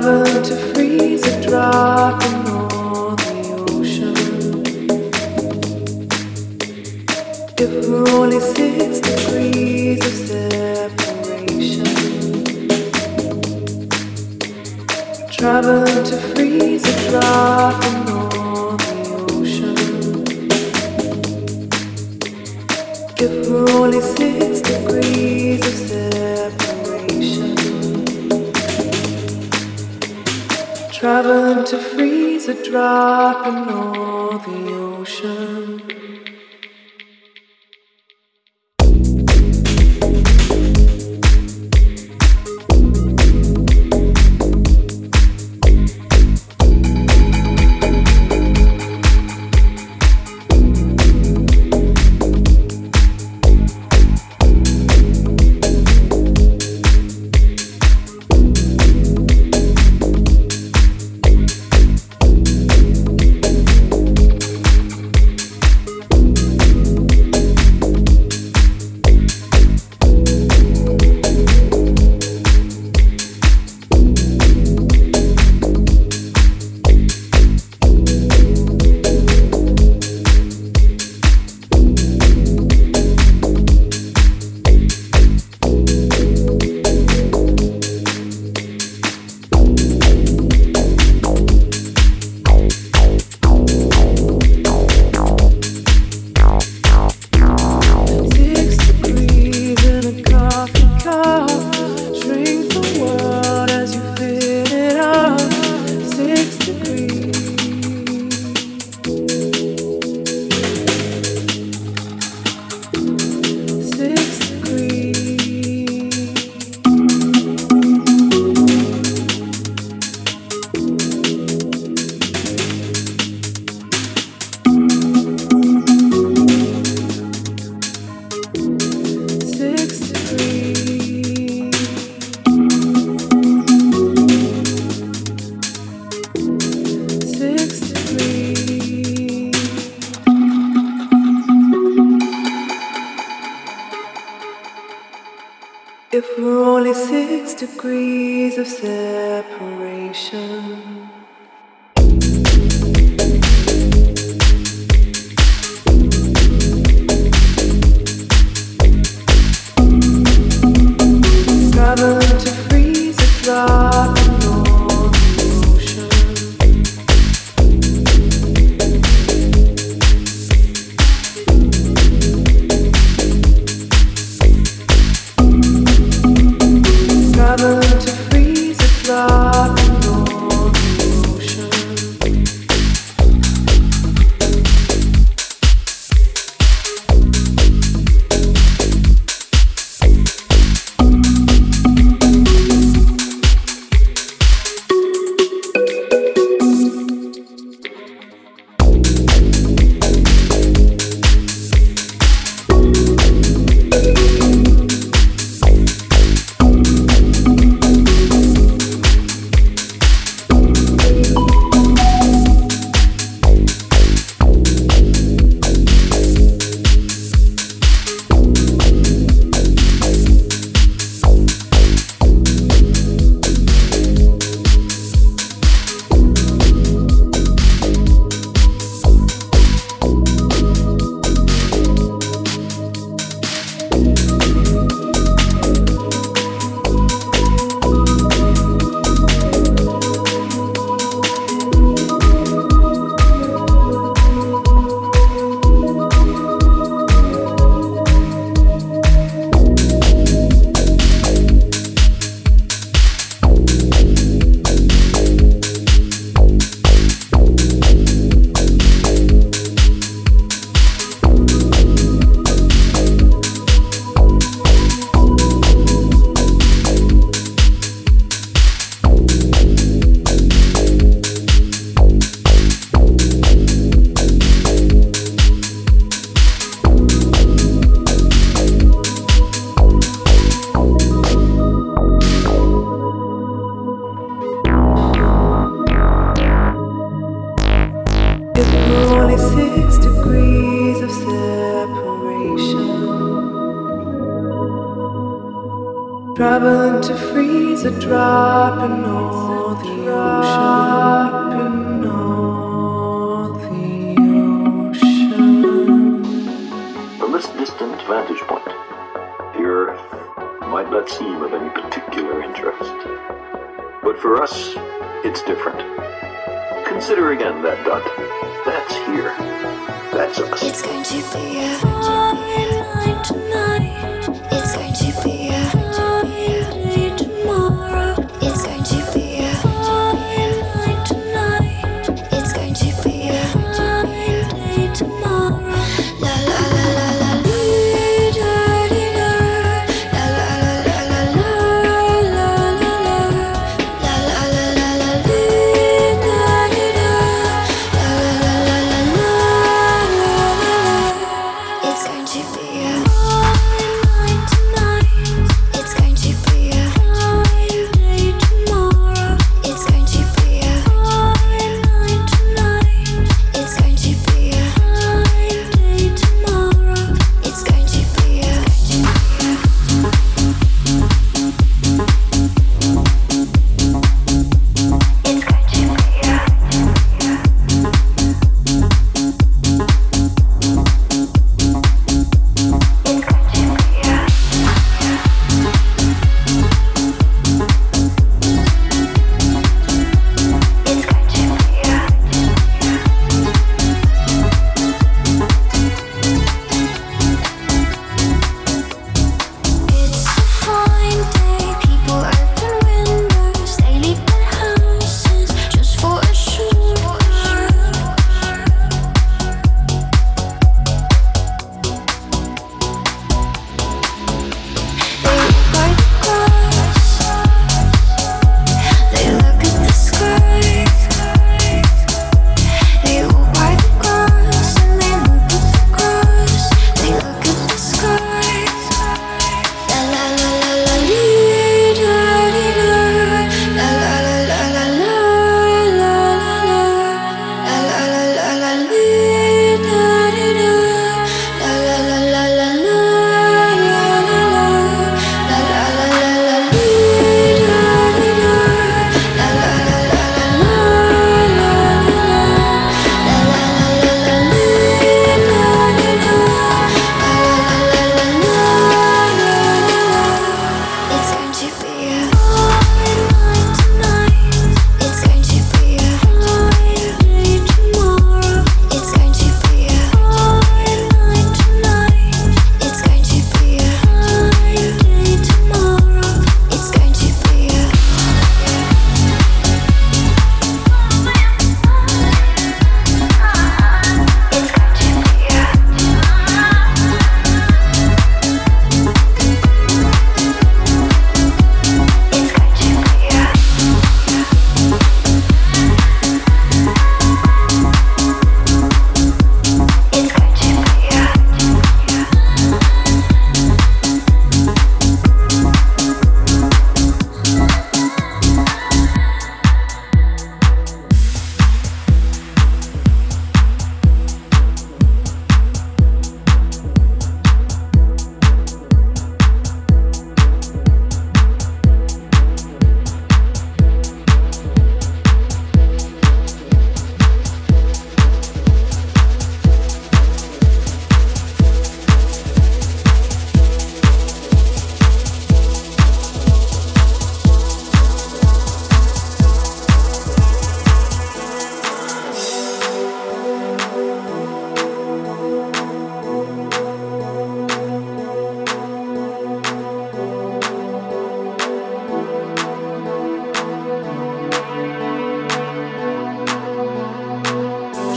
To freeze a drop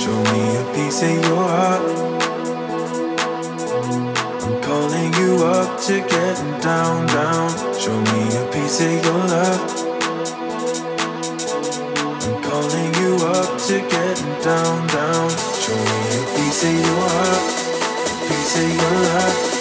Show me a piece of your heart. I'm calling you up to get down, down. Show me a piece of your love. I'm calling you up to get down, down. Show me a piece of your heart, a piece of your love.